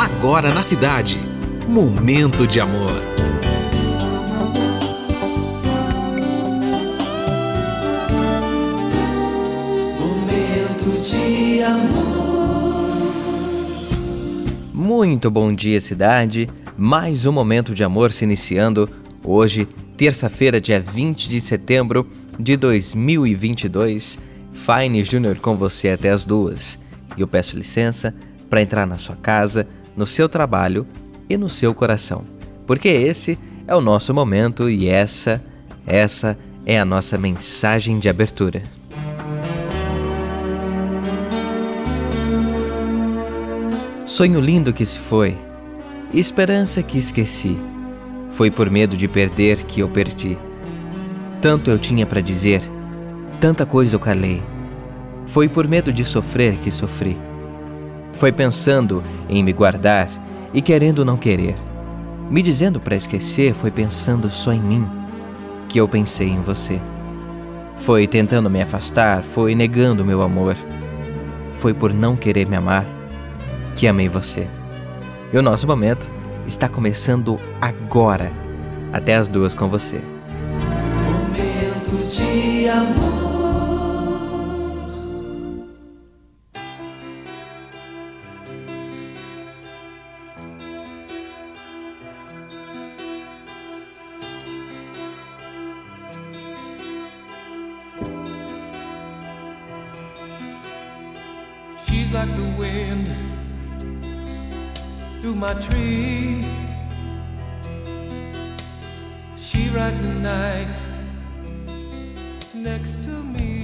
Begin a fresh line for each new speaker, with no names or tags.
Agora na cidade. Momento de amor.
Momento de amor.
Muito bom dia, cidade. Mais um momento de amor se iniciando hoje, terça-feira, dia 20 de setembro de 2022. Fine Júnior com você até as duas. E eu peço licença para entrar na sua casa, no seu trabalho e no seu coração. Porque esse é o nosso momento e essa, essa é a nossa mensagem de abertura. Sonho lindo que se foi, esperança que esqueci. Foi por medo de perder que eu perdi. Tanto eu tinha para dizer, tanta coisa eu calei. Foi por medo de sofrer que sofri. Foi pensando em me guardar e querendo não querer. Me dizendo para esquecer, foi pensando só em mim que eu pensei em você. Foi tentando me afastar, foi negando meu amor. Foi por não querer me amar que amei você. E o nosso momento está começando agora, até as duas com você.
Momento de amor.
Like the wind through my tree. She rides the night next to me.